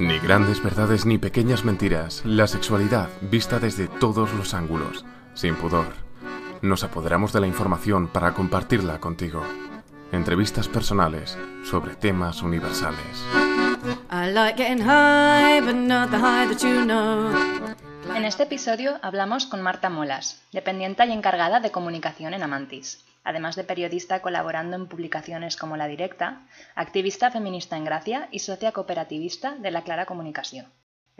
Ni grandes verdades ni pequeñas mentiras, la sexualidad vista desde todos los ángulos, sin pudor. Nos apoderamos de la información para compartirla contigo. Entrevistas personales sobre temas universales. En este episodio hablamos con Marta Molas, dependiente y encargada de comunicación en Amantis además de periodista colaborando en publicaciones como La Directa, activista feminista en Gracia y socia cooperativista de La Clara Comunicación.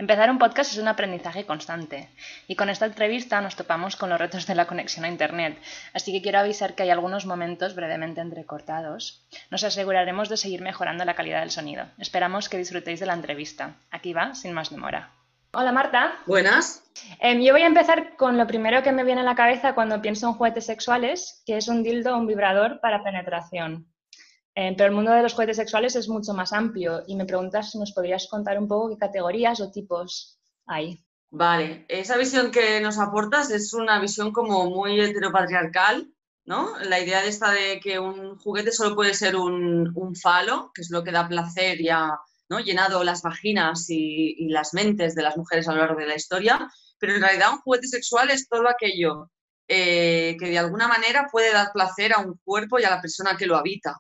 Empezar un podcast es un aprendizaje constante y con esta entrevista nos topamos con los retos de la conexión a Internet, así que quiero avisar que hay algunos momentos brevemente entrecortados. Nos aseguraremos de seguir mejorando la calidad del sonido. Esperamos que disfrutéis de la entrevista. Aquí va, sin más demora. Hola Marta. Buenas. Em, yo voy a empezar con lo primero que me viene a la cabeza cuando pienso en juguetes sexuales, que es un dildo o un vibrador para penetración. Em, pero el mundo de los juguetes sexuales es mucho más amplio y me preguntas si nos podrías contar un poco qué categorías o tipos hay. Vale, esa visión que nos aportas es una visión como muy heteropatriarcal, ¿no? La idea de esta de que un juguete solo puede ser un, un falo, que es lo que da placer y a, llenado las vaginas y, las mentes de las mujeres a lo largo de la historia, pero en realidad un juguete sexual es todo aquello eh, que de alguna manera puede dar placer a un cuerpo y a la persona que lo habita.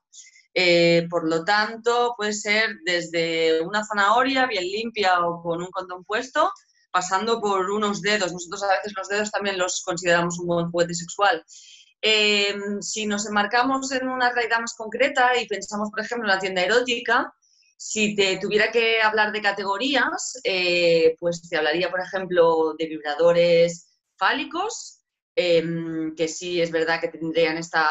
Eh, por lo tanto, puede ser desde una zanahoria bien limpia o con un condón puesto, pasando por unos dedos. Nosotros a veces los dedos también los consideramos un buen juguete sexual. Eh, si nos enmarcamos en una realidad más concreta y pensamos, por ejemplo, en la tienda erótica, si te tuviera que hablar de categorías, eh, pues te hablaría, por ejemplo, de vibradores fálicos, em, que sí es verdad que tendrían esta,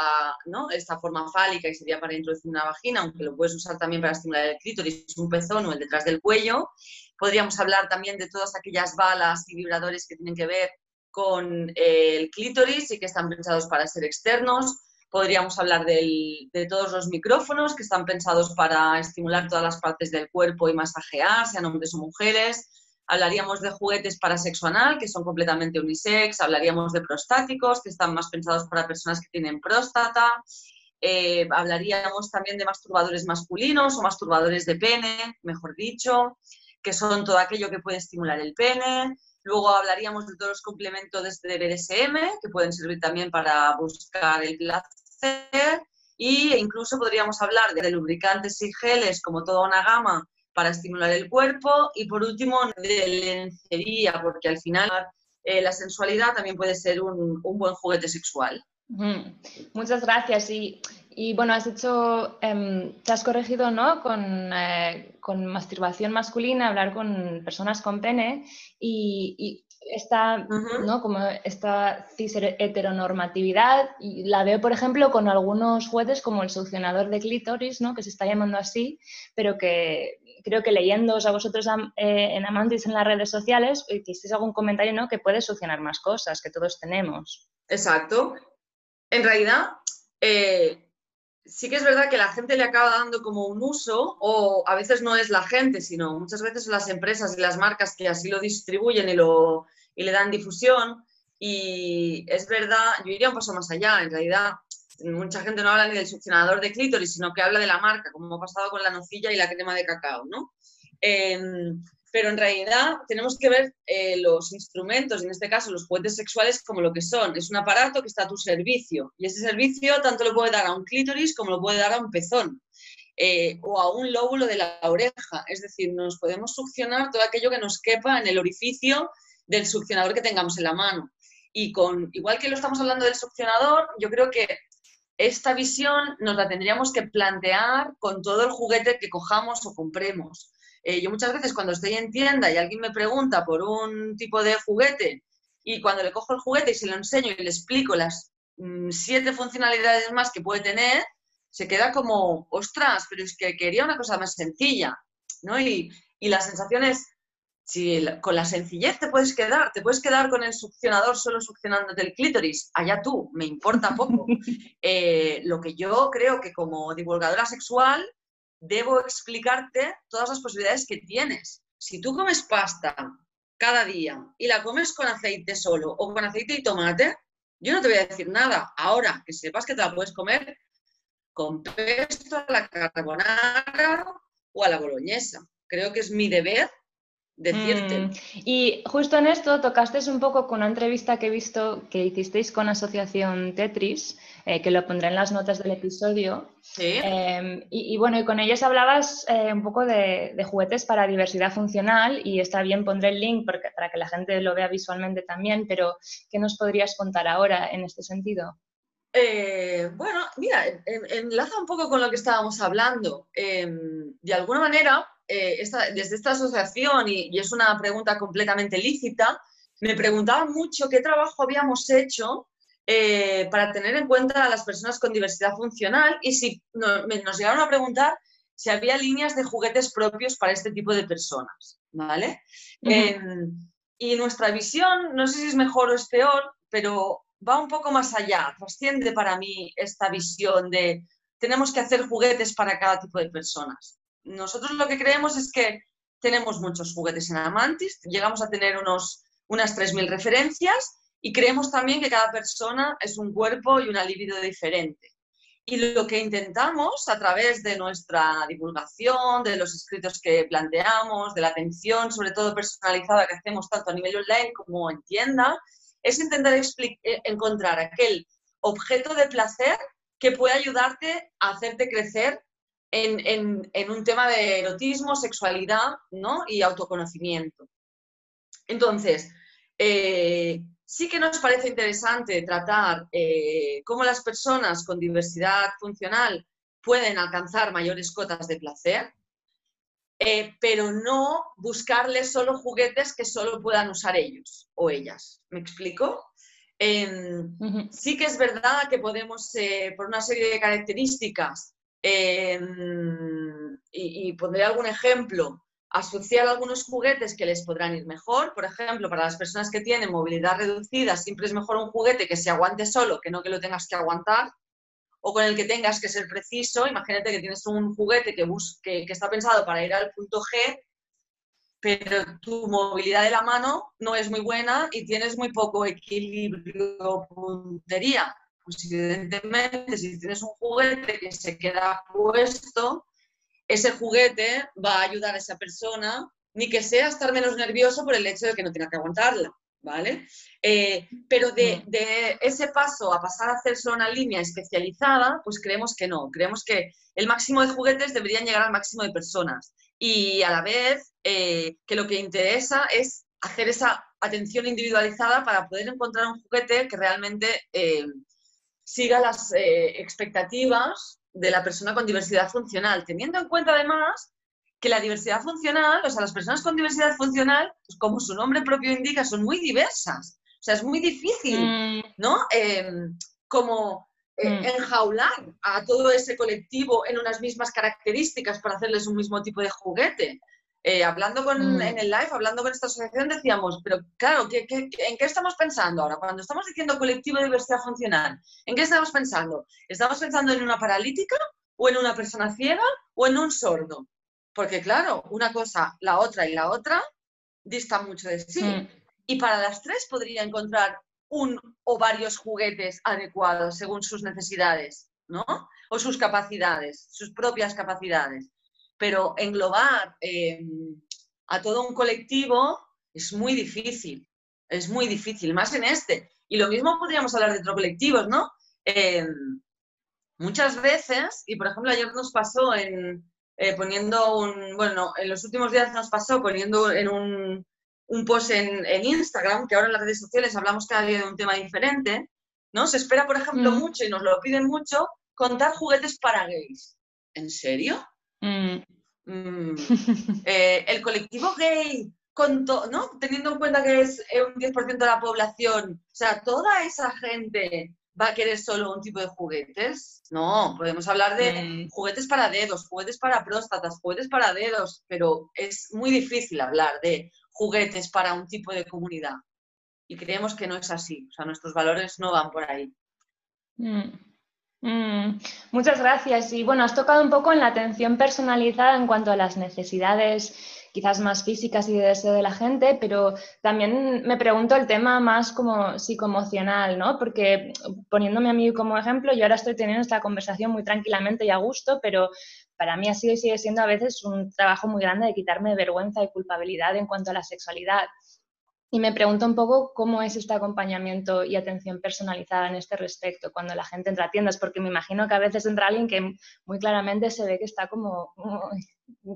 esta forma fálica y sería para introducir una vagina, aunque lo puedes usar también para estimular el clítoris, un pezón o el detrás del cuello. Podríamos hablar también de todas aquellas balas y vibradores que tienen que ver con el clítoris y que están pensados para ser externos Podríamos hablar de todos los micrófonos que están pensados para estimular todas las partes del cuerpo y masajear, sean hombres o mujeres. Hablaríamos de juguetes para sexo anal, que son completamente unisex. Hablaríamos de prostáticos, que están más pensados para personas que tienen próstata. Eh, hablaríamos también de masturbadores masculinos o masturbadores de pene, mejor dicho, que son todo aquello que puede estimular el pene. Luego hablaríamos de todos los complementos de BDSM, que pueden servir también para buscar el placer y incluso podríamos hablar de lubricantes y geles como toda una gama para estimular el cuerpo y por último de lencería, porque al final eh, la sensualidad también puede ser un, buen juguete sexual. Muchas gracias. Y, y, bueno, has hecho, em, te has corregido ¿no? Con, eh, con, masturbación masculina, hablar con personas con pene y esta, ¿no? Como esta cis heteronormatividad, y la veo, por ejemplo, con algunos jueces como el succionador de clítoris, ¿no? Que se está llamando así, pero que creo que leyéndoos a vosotros eh, en Amantis en las redes sociales, hicisteis algún comentario, ¿no? Que puede succionar más cosas, que todos tenemos. Exacto. En realidad, eh, sí que es verdad que la gente le acaba dando como un uso, o a veces no es la gente, sino muchas veces son las empresas y las marcas que así lo distribuyen y, lo, y le dan difusión. Y es verdad, yo iría un paso más allá, en realidad mucha gente no habla ni del succionador de clítoris, sino que habla de la marca, como ha pasado con la nocilla y la crema de cacao, ¿no? Em, pero en realidad tenemos que ver eh, los instrumentos, en este caso los juguetes sexuales, como lo que son. Es un aparato que está a tu servicio y ese servicio tanto lo puede dar a un clítoris como lo puede dar a un pezón eh, o a un lóbulo de la oreja. Es decir, nos podemos succionar todo aquello que nos quepa en el orificio del succionador que tengamos en la mano. Y con, igual que lo estamos hablando del succionador, yo creo que esta visión nos la tendríamos que plantear con todo el juguete que cojamos o compremos. Eh, yo muchas veces cuando estoy en tienda y alguien me pregunta por un tipo de juguete y cuando le cojo el juguete y se lo enseño y le explico las mm, siete funcionalidades más que puede tener, se queda como, ostras, pero es que quería una cosa más sencilla, ¿no? Y, la sensación es, si con la sencillez te puedes quedar, te puedes quedar con el succionador solo succionándote el clítoris, allá tú, me importa poco. Eh, lo que yo creo que como divulgadora sexual debo explicarte todas las posibilidades que tienes. Si tú comes pasta cada día y la comes con aceite solo o con aceite y tomate, yo no te voy a decir nada. Ahora, que sepas que te la puedes comer con pesto a la carbonara o a la boloñesa. Creo que es mi deber decirte. Mm, y justo en esto tocaste un poco con una entrevista que he visto que hicisteis con Asociación Tetris, eh, que lo pondré en las notas del episodio. Sí. Em, y, bueno, y con ellos hablabas eh, un poco de, juguetes para diversidad funcional y está bien, pondré el link para que la gente lo vea visualmente también, pero ¿qué nos podrías contar ahora en este sentido? Eh, bueno, mira, enlaza un poco con lo que estábamos hablando. Em, de alguna manera, eh, desde esta asociación, y, es una pregunta completamente lícita, me preguntaban mucho qué trabajo habíamos hecho eh, para tener en cuenta a las personas con diversidad funcional y si nos llegaron a preguntar si había líneas de juguetes propios para este tipo de personas, ¿vale? Y nuestra visión, no sé si es mejor o es peor, pero va un poco más allá, trasciende para mí esta visión de tenemos que hacer juguetes para cada tipo de personas nosotros lo que creemos es que tenemos muchos juguetes en Amantis, llegamos a tener unos, unas 3.000 referencias y creemos también que cada persona es un cuerpo y una libido diferente. Y lo que intentamos a través de nuestra divulgación, de los escritos que planteamos, de la atención, sobre todo personalizada que hacemos tanto a nivel online como en tienda, es intentar eh, encontrar aquel objeto de placer que pueda ayudarte a hacerte crecer en, un tema de erotismo, sexualidad ¿no? y autoconocimiento. Entonces, eh, sí que nos parece interesante tratar eh, cómo las personas con diversidad funcional pueden alcanzar mayores cotas de placer, eh, pero no buscarles solo juguetes que solo puedan usar ellos o ellas. ¿Me explico? Em, sí que es verdad que podemos, por una serie de características, Em, y, pondré algún ejemplo, asociar algunos juguetes que les podrán ir mejor. Por ejemplo, para las personas que tienen movilidad reducida, siempre es mejor un juguete que se aguante solo que no que lo tengas que aguantar o con el que tengas que ser preciso. Imagínate que tienes un juguete que, que, que está pensado para ir al punto G, pero tu movilidad de la mano no es muy buena y tienes muy poco equilibrio puntería pues evidentemente si tienes un juguete que se queda puesto, ese juguete va a ayudar a esa persona, ni que sea estar menos nervioso por el hecho de que no tenga que aguantarla, ¿vale? Eh, pero de, mm. de, ese paso a pasar a hacerse una línea especializada, pues creemos que no, creemos que el máximo de juguetes deberían llegar al máximo de personas y a la vez eh, que lo que interesa es hacer esa atención individualizada para poder encontrar un juguete que realmente eh, siga las eh, expectativas de la persona con diversidad funcional, teniendo en cuenta además que la diversidad funcional, o sea, las personas con diversidad funcional, pues como su nombre propio indica, son muy diversas. O sea, es muy difícil, mm. ¿no? Em, como eh, mm. enjaular a todo ese colectivo en unas mismas características para hacerles un mismo tipo de juguete. Eh, hablando con, mm. en el live, hablando con esta asociación, decíamos, pero claro, en qué estamos pensando ahora? Cuando estamos diciendo colectivo de diversidad funcional, ¿en qué estamos pensando? ¿Estamos pensando en una paralítica o en una persona ciega o en un sordo? Porque claro, una cosa, la otra y la otra distan mucho de sí. Mm. Y para las tres podría encontrar un o varios juguetes adecuados según sus necesidades, ¿no? O sus capacidades, sus propias capacidades pero englobar eh, a todo un colectivo es muy difícil, es muy difícil, más en este. Y lo mismo podríamos hablar de otros colectivos, ¿no? Eh, muchas veces, y por ejemplo ayer nos pasó en eh, poniendo un, bueno, en los últimos días nos pasó poniendo en un, un post en, Instagram, que ahora en las redes sociales hablamos cada día de un tema diferente, ¿no? Se espera, por ejemplo, mm. mucho, y nos lo piden mucho, contar juguetes para gays. ¿En serio? Mm. Mm. Eh, el colectivo gay, con ¿no? teniendo en cuenta que es un 10% de la población, o sea, toda esa gente va a querer solo un tipo de juguetes. No, podemos hablar de mm. juguetes para dedos, juguetes para próstatas, juguetes para dedos, pero es muy difícil hablar de juguetes para un tipo de comunidad. Y creemos que no es así, o sea, nuestros valores no van por ahí. Mm, muchas gracias. Y bueno, has tocado un poco en la atención personalizada en cuanto a las necesidades quizás más físicas y de deseo de la gente, pero también me pregunto el tema más como psicoemocional, ¿no? Porque poniéndome a mí como ejemplo, yo ahora estoy teniendo esta conversación muy tranquilamente y a gusto, pero para mí ha sido y sigue siendo a veces un trabajo muy grande de quitarme vergüenza y culpabilidad en cuanto a la sexualidad. Y me pregunto un poco cómo es este acompañamiento y atención personalizada en este respecto cuando la gente entra a tiendas, porque me imagino que a veces entra alguien que muy claramente se ve que está como,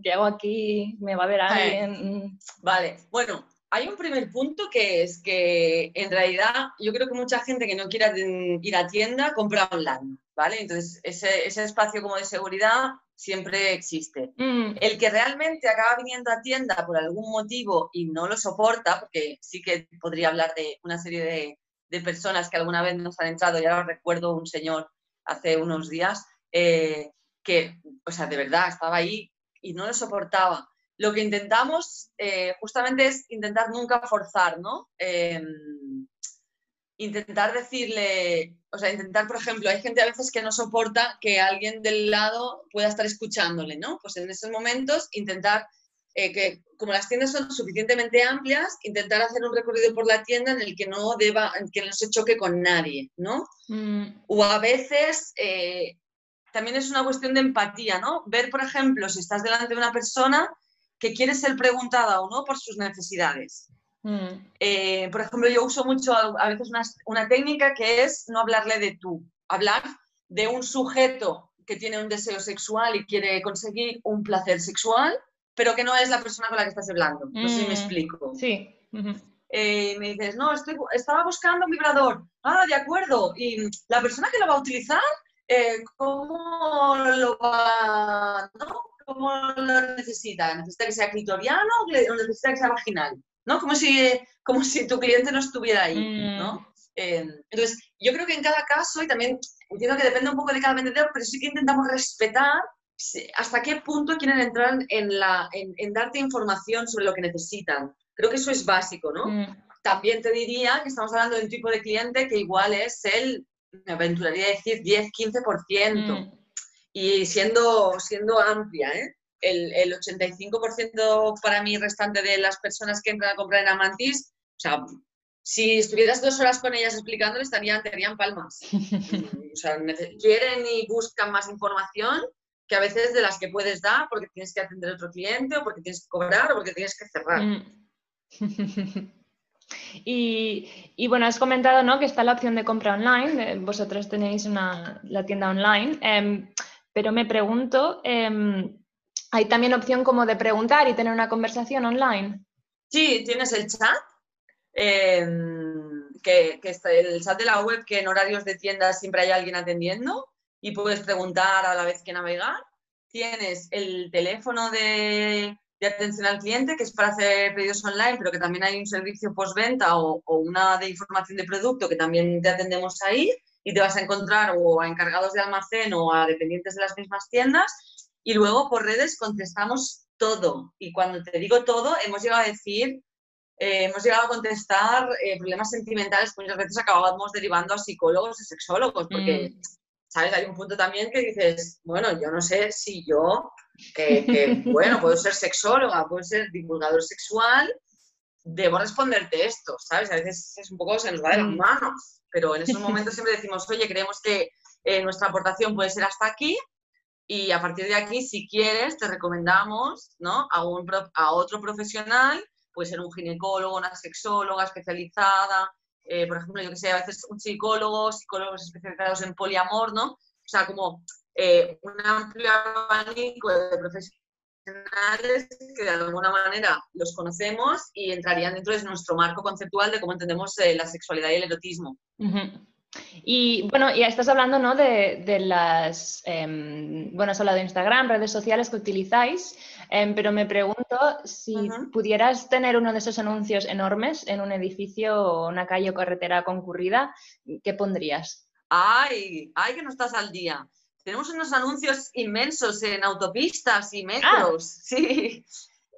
¿qué hago aquí? ¿Me va a ver alguien? Vale, bueno, hay un primer punto que es que en realidad yo creo que mucha gente que no quiera ir a tienda compra online, ¿vale? Entonces ese, ese espacio como de seguridad siempre existe. Mm. El que realmente acaba viniendo a tienda por algún motivo y no lo soporta, porque sí que podría hablar de una serie de, personas que alguna vez nos han entrado, y ahora recuerdo un señor hace unos días eh, que, o sea, de verdad estaba ahí y no lo soportaba. Lo que intentamos eh, justamente es intentar nunca forzar, ¿no? Em, intentar decirle, o sea, intentar, por ejemplo, hay gente a veces que no soporta que alguien del lado pueda estar escuchándole, ¿no? Pues en esos momentos intentar eh, que, como las tiendas son suficientemente amplias, intentar hacer un recorrido por la tienda en el que no deba, que no se choque con nadie, ¿no? Mm. O a veces eh, también es una cuestión de empatía, ¿no? Ver, por ejemplo, si estás delante de una persona que quiere ser preguntada o no por sus necesidades. Mm. Eh, por ejemplo, yo uso mucho a veces una, técnica que es no hablarle de tú, hablar de un sujeto que tiene un deseo sexual y quiere conseguir un placer sexual, pero que no es la persona con la que estás hablando. No sé si me mm. explico. Sí. Eh, me dices, no, estoy, estaba buscando un vibrador. Ah, de acuerdo. ¿Y la persona que lo va a utilizar, eh, cómo lo va, ¿no? ¿Cómo lo necesita? ¿Necesita que sea clitoriano o necesita que sea vaginal? ¿No? Como si, como si tu cliente no estuviera ahí, ¿no? Mm. Eh, entonces, yo creo que en cada caso, y también entiendo que depende un poco de cada vendedor, pero sí que intentamos respetar hasta qué punto quieren entrar en, la, en, darte información sobre lo que necesitan. Creo que eso es básico, ¿no? Mm. También te diría que estamos hablando de un tipo de cliente que igual es el, me aventuraría a decir, 10-15%. Mm. Y siendo, siendo amplia, ¿eh? El, 85% para mí restante de las personas que entran a comprar en Amantis, o sea, si estuvieras dos horas con ellas explicándole, estarían, te harían palmas. o sea, quieren y buscan más información que a veces de las que puedes dar porque tienes que atender a otro cliente o porque tienes que cobrar o porque tienes que cerrar. Mm. Y, bueno, has comentado ¿no? que está la opción de compra online, vosotros tenéis una, la tienda online, em, pero me pregunto, em, hay también opción como de preguntar y tener una conversación online. Sí, tienes el chat, em, que, está el chat de la web que en horarios de tienda siempre hay alguien atendiendo y puedes preguntar a la vez que navegar. Tienes el teléfono de, atención al cliente, que es para hacer pedidos online, pero que también hay un servicio postventa o, o una de información de producto que también te atendemos ahí y te vas a encontrar o a encargados de almacén o a dependientes de las mismas tiendas y luego por redes contestamos todo. Y cuando te digo todo, hemos llegado a decir, eh, hemos llegado a contestar eh, problemas sentimentales que muchas veces acabamos derivando a psicólogos y sexólogos, porque, mm. ¿sabes? Hay un punto también que dices, bueno, yo no sé si yo, que, bueno, puedo ser sexóloga, puedo ser divulgador sexual, debo responderte esto, ¿sabes? A veces es un poco, se nos va de las mm. manos, pero en esos momentos siempre decimos, oye, creemos que eh, nuestra aportación puede ser hasta aquí, y a partir de aquí, si quieres, te recomendamos ¿no? a, un, a otro profesional, puede ser un ginecólogo, una sexóloga especializada, eh, por ejemplo, yo que sé, a veces un psicólogo, psicólogos especializados en poliamor, ¿no? O sea, como eh, un amplio abanico de profesionales que de alguna manera los conocemos y entrarían dentro de nuestro marco conceptual de cómo entendemos eh, la sexualidad y el erotismo. Y bueno, ya estás hablando ¿no? de, las, eh, bueno, has hablado de Instagram, redes sociales que utilizáis, em, pero me pregunto si pudieras tener uno de esos anuncios enormes en un edificio o una calle o carretera concurrida, ¿qué pondrías? ¡Ay! ¡Ay, que no estás al día! Tenemos unos anuncios inmensos en autopistas y metros, ah. sí.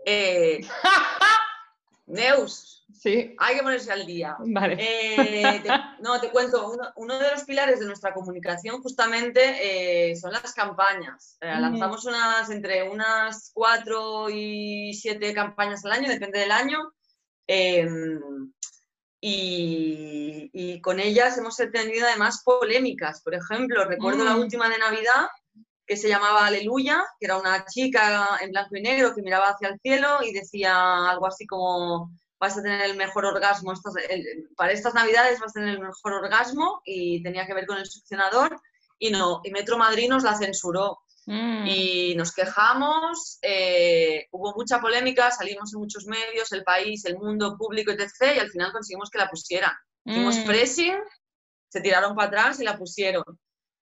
Eh, Neus, Sí. Hay que ponerse al día. Vale. Eh, no, te cuento, uno, de los pilares de nuestra comunicación justamente eh, son las campañas. Eh, lanzamos unas entre unas cuatro y siete campañas al año, depende del año. Em, y, con ellas hemos tenido además polémicas. Por ejemplo, recuerdo la mm. última de Navidad que se llamaba Aleluya, que era una chica en blanco y negro que miraba hacia el cielo y decía algo así como vas a tener el mejor orgasmo, para estas navidades vas a tener el mejor orgasmo y tenía que ver con el succionador y no, y Metro Madrid nos la censuró. Mm. Y nos quejamos, eh, hubo mucha polémica, salimos en muchos medios, el país, el mundo público, etc. Y al final conseguimos que la pusieran. Hicimos mm. pressing, se tiraron para atrás y la pusieron.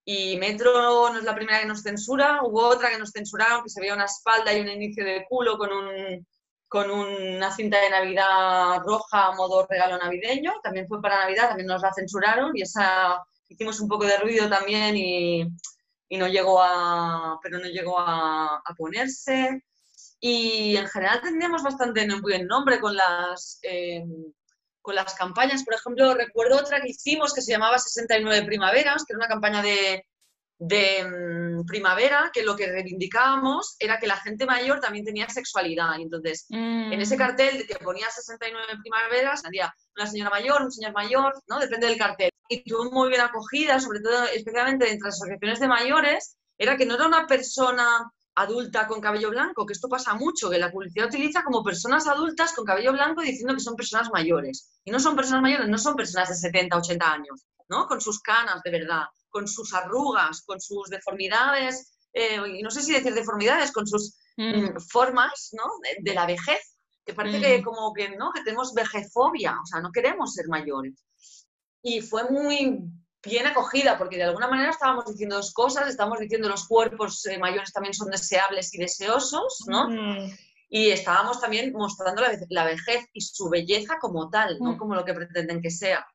Y Metro no es la primera que nos censura, hubo otra que nos censuraron, que se veía una espalda y un inicio de culo con, un, con una cinta de Navidad roja a modo regalo navideño. También fue para Navidad, también nos la censuraron y esa hicimos un poco de ruido también y, y no llegó a, pero no llegó a, a, ponerse. Y en general tendríamos bastante buen nombre con las, eh, con las campañas. Por ejemplo, recuerdo otra que hicimos que se llamaba 69 Primaveras, que era una campaña de, de mm, primavera, que lo que reivindicábamos era que la gente mayor también tenía sexualidad. entonces, en ese mm. cartel que ponía 69 primaveras, salía una señora mayor, un señor mayor, ¿no? Depende del cartel. Y tuvo muy bien acogida, sobre todo, especialmente entre las asociaciones de mayores, era que no era una persona adulta con cabello blanco, que esto pasa mucho, que la publicidad utiliza como personas adultas con cabello blanco diciendo que son personas mayores. Y no son personas mayores, no son personas de 70, 80 años, ¿no? Con sus canas de verdad, con sus arrugas, con sus deformidades, eh, y no sé si decir deformidades, con sus mm. Mm, formas, ¿no? De, la vejez, que parece que mm. como que, ¿no? Que tenemos vejefobia, o sea, no queremos ser mayores. Y fue muy bien acogida, porque de alguna manera estábamos diciendo dos cosas, estamos diciendo los cuerpos eh, mayores también son deseables y deseosos, ¿no? Mm. Y estábamos también mostrando la, vejez y su belleza como tal, ¿no? Como lo que pretenden que sea.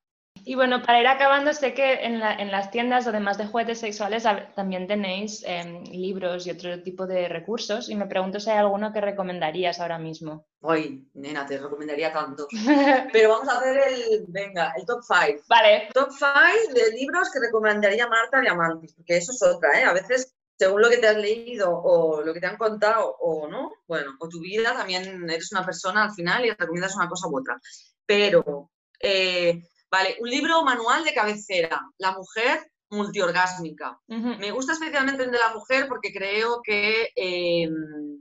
Y bueno, para ir acabando, sé que en, las tiendas, además de juguetes sexuales, también tenéis em, libros y otro tipo de recursos. Y me pregunto si hay alguno que recomendarías ahora mismo. Ay, nena, te recomendaría tanto. Pero vamos a hacer el, venga, el top 5. Vale. Top 5 de libros que recomendaría Marta Diamantis, porque eso es otra, ¿eh? A veces, según lo que te has leído o lo que te han contado o no, bueno, o tu vida, también eres una persona al final y recomiendas una cosa u otra. Pero... Eh, Vale, un libro manual de cabecera, La mujer multiorgásmica. Me gusta especialmente el de la mujer porque creo que em,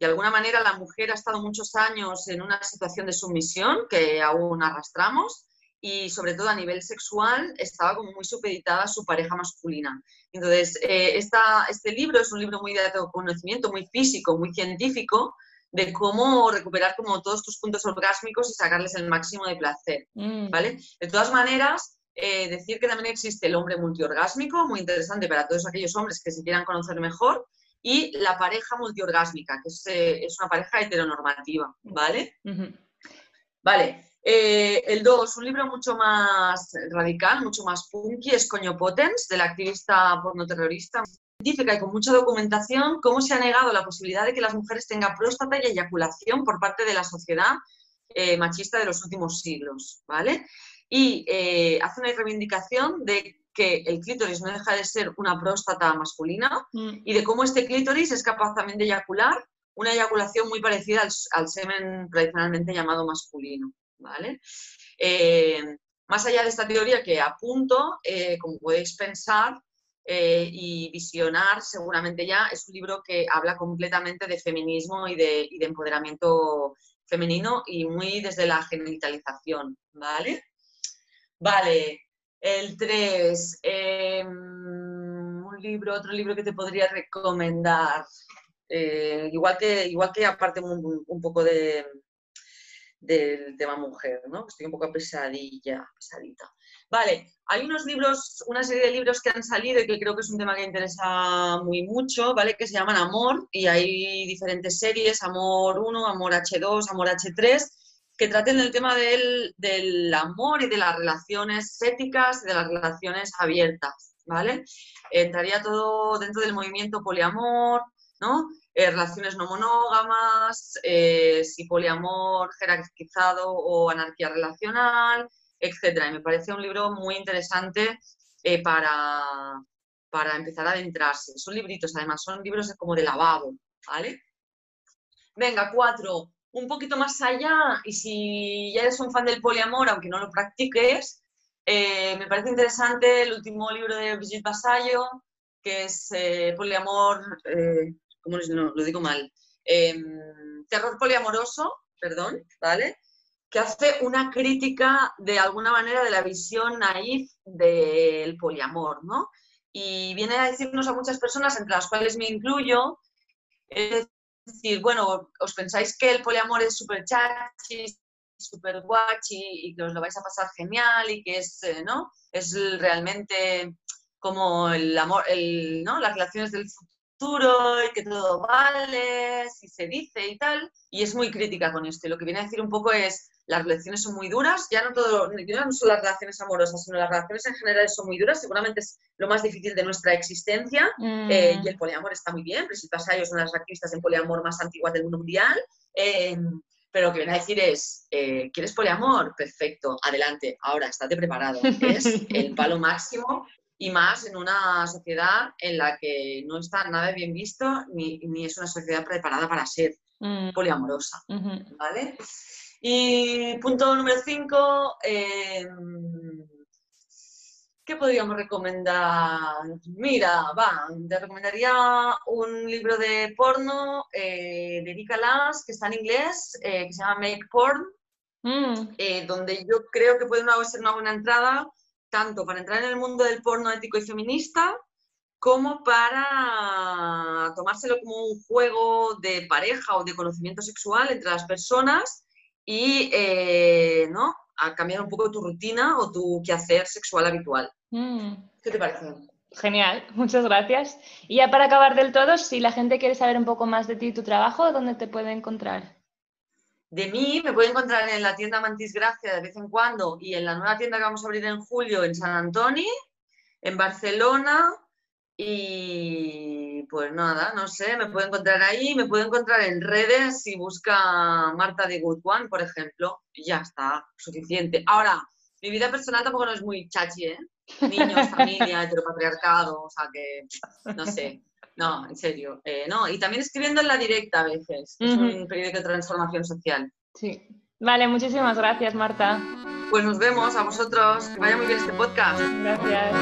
de alguna manera la mujer ha estado muchos años en una situación de sumisión que aún arrastramos y sobre todo a nivel sexual estaba como muy supeditada a su pareja masculina. Entonces, eh, este libro es un libro muy de conocimiento, muy físico, muy científico, de cómo recuperar como todos tus puntos orgásmicos y sacarles el máximo de placer, mm. ¿vale? De todas maneras, eh, decir que también existe el hombre multiorgásmico, muy interesante para todos aquellos hombres que se quieran conocer mejor, y la pareja multiorgásmica, que es, eh, una pareja heteronormativa, ¿vale? Vale, eh, el 2, un libro mucho más radical, mucho más punky, es Coño Potens, del activista pornoterrorista científica y con mucha documentación cómo se ha negado la posibilidad de que las mujeres tengan próstata y eyaculación por parte de la sociedad eh, machista de los últimos siglos, ¿vale? Y eh, hace una reivindicación de que el clítoris no deja de ser una próstata masculina mm. y de cómo este clítoris es capaz también de eyacular una eyaculación muy parecida al, semen tradicionalmente llamado masculino, ¿vale? Eh, más allá de esta teoría que apunto, como podéis pensar, eh, y Visionar, seguramente ya, es un libro que habla completamente de feminismo y de, empoderamiento femenino y muy desde la genitalización, ¿vale? Vale, el 3, em, un libro, otro libro que te podría recomendar, eh, igual, que, igual que aparte un, poco de, del tema mujer, ¿no? Estoy un poco pesadilla, pesadita. Vale, hay unos libros, una serie de libros que han salido y que creo que es un tema que interesa muy mucho, ¿vale? Que se llaman Amor y hay diferentes series, Amor 1, Amor H2, Amor H3, que traten del tema del, amor y de las relaciones éticas y de las relaciones abiertas, ¿vale? Entraría todo dentro del movimiento poliamor, ¿no? Eh, relaciones no monógamas, eh, si poliamor jerarquizado o anarquía relacional, etcétera. Y me parece un libro muy interesante eh, para, para empezar a adentrarse. Son libritos, además, son libros como de lavado, ¿vale? Venga, cuatro. Un poquito más allá, y si ya eres un fan del poliamor, aunque no lo practiques, eh, me parece interesante el último libro de Brigitte Basayo, que es eh, poliamor, eh, ¿cómo lo digo mal? Em, terror poliamoroso, perdón, ¿vale? Que hace una crítica de alguna manera de la visión naif del poliamor, ¿no? Y viene a decirnos a muchas personas, entre las cuales me incluyo, es decir, bueno, os pensáis que el poliamor es súper chachi, súper guachi y que os lo vais a pasar genial y que es, eh, ¿no? Es realmente como el amor, el, ¿no? Las relaciones del futuro y que todo vale, si se dice y tal. Y es muy crítica con esto. Y lo que viene a decir un poco es, las relaciones son muy duras, ya no todo, no son las relaciones amorosas, sino las relaciones en general son muy duras, seguramente es lo más difícil de nuestra existencia, eh, y el poliamor está muy bien, Priscila Sayo es una de las activistas en poliamor más antiguas del mundo mundial, eh, pero lo que viene a decir es, eh, ¿quieres poliamor? Perfecto, adelante, ahora, estate preparado. Es el palo máximo y más en una sociedad en la que no está nada bien visto ni, ni es una sociedad preparada para ser mm. poliamorosa. ¿Vale? Y punto número 5, ¿Qué podríamos recomendar? Mira, va, te recomendaría un libro de porno eh, de Erika que está en inglés, eh, que se llama Make Porn, mm. eh, donde yo creo que puede ser una buena entrada, tanto para entrar en el mundo del porno ético y feminista, como para tomárselo como un juego de pareja o de conocimiento sexual entre las personas y eh, ¿no? a cambiar un poco tu rutina o tu quehacer sexual habitual. Mm. ¿Qué te parece? Genial, muchas gracias. Y ya para acabar del todo, si la gente quiere saber un poco más de ti y tu trabajo, ¿dónde te puede encontrar? De mí me puede encontrar en la tienda Mantis Gracia de vez en cuando y en la nueva tienda que vamos a abrir en julio en San Antonio, en Barcelona y pues nada, no sé, me puede encontrar ahí, me puede encontrar en redes si busca Marta de Good One, por ejemplo, y ya está, suficiente. Ahora, mi vida personal tampoco no es muy chachi, ¿eh? Niños, familia, heteropatriarcado, o sea que, no sé. No, en serio. Eh, no, y también escribiendo en la directa a veces. Es un periódico de transformación social. Sí. Vale, muchísimas gracias, Marta. Pues nos vemos a vosotros. Que vaya muy bien este podcast. Gracias.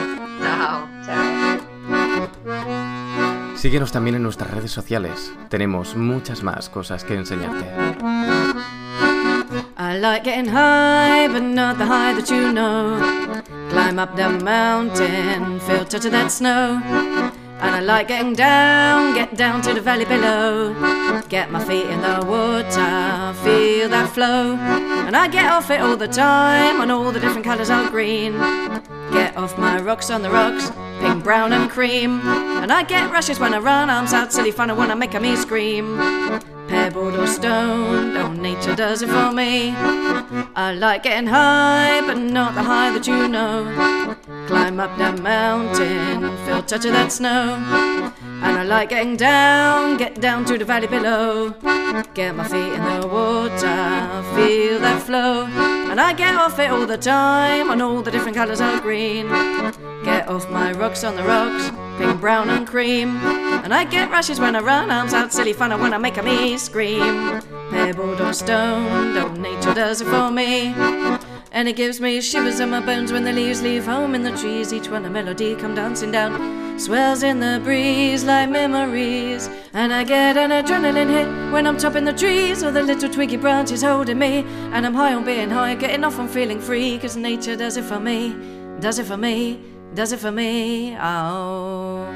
Chao. Chao. Síguenos también en nuestras redes sociales. Tenemos muchas más cosas que enseñarte. I like getting high, but not the high that you know. Climb up the mountain, feel touch of that snow. And I like getting down, get down to the valley below. Get my feet in the water, feel that flow. And I get off it all the time, on all the different colours are green. Get off my rocks on the rocks, brown, and cream. And I get rushes when I run, arms out, silly fun, I wanna make a me scream. Pebbled or stone, oh, nature does it for me. I like getting high, but not the high that you know. Climb up that mountain, feel touch of that snow. And I like getting down, get down to the valley below. Get my feet in the water, feel that flow. And I get off it all the time on all the different colours of green. Get off my rocks on the rocks, pink, brown, and cream. And I get rushes when I run, arms out, silly fun, I make a me scream. Pebbled or stone, don't nature does it for me. And it gives me shivers in my bones when the leaves leave home in the trees. Each one a melody come dancing down, swells in the breeze like memories. And I get an adrenaline hit when I'm topping the trees, or the little twiggy branches holding me. And I'm high on being high, getting off on feeling free, cause nature does it for me, does it for me, does it for me. Oh.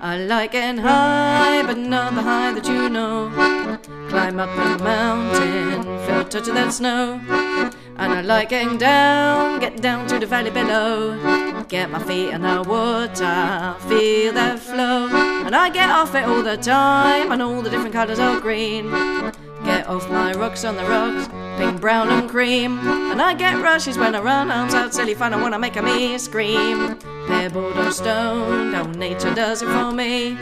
I like getting high, but not the high that you know. Climb up the mountain, feel touch of that snow. And I like getting down, get down to the valley below. Get my feet in the water, feel that flow. And I get off it all the time, and all the different colours are green. Off my rocks on the rocks, pink, brown, and cream. And I get rushes when I run, arms out, silly fun, I wanna make a me scream. Pebbled or stone, oh, nature does it for me.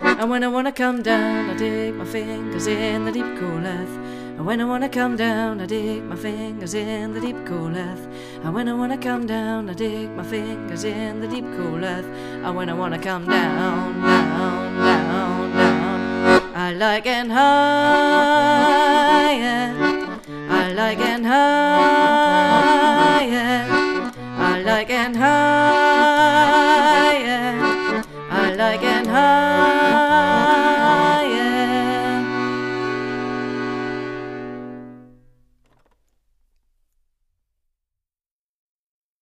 And when I wanna come down, I dig my fingers in the deep cool earth. And when I wanna come down, I dig my fingers in the deep cool earth. And when I wanna come down, I dig my fingers in the deep cool earth. And when I wanna come down, down, I like and higher. I like and higher. I like and higher.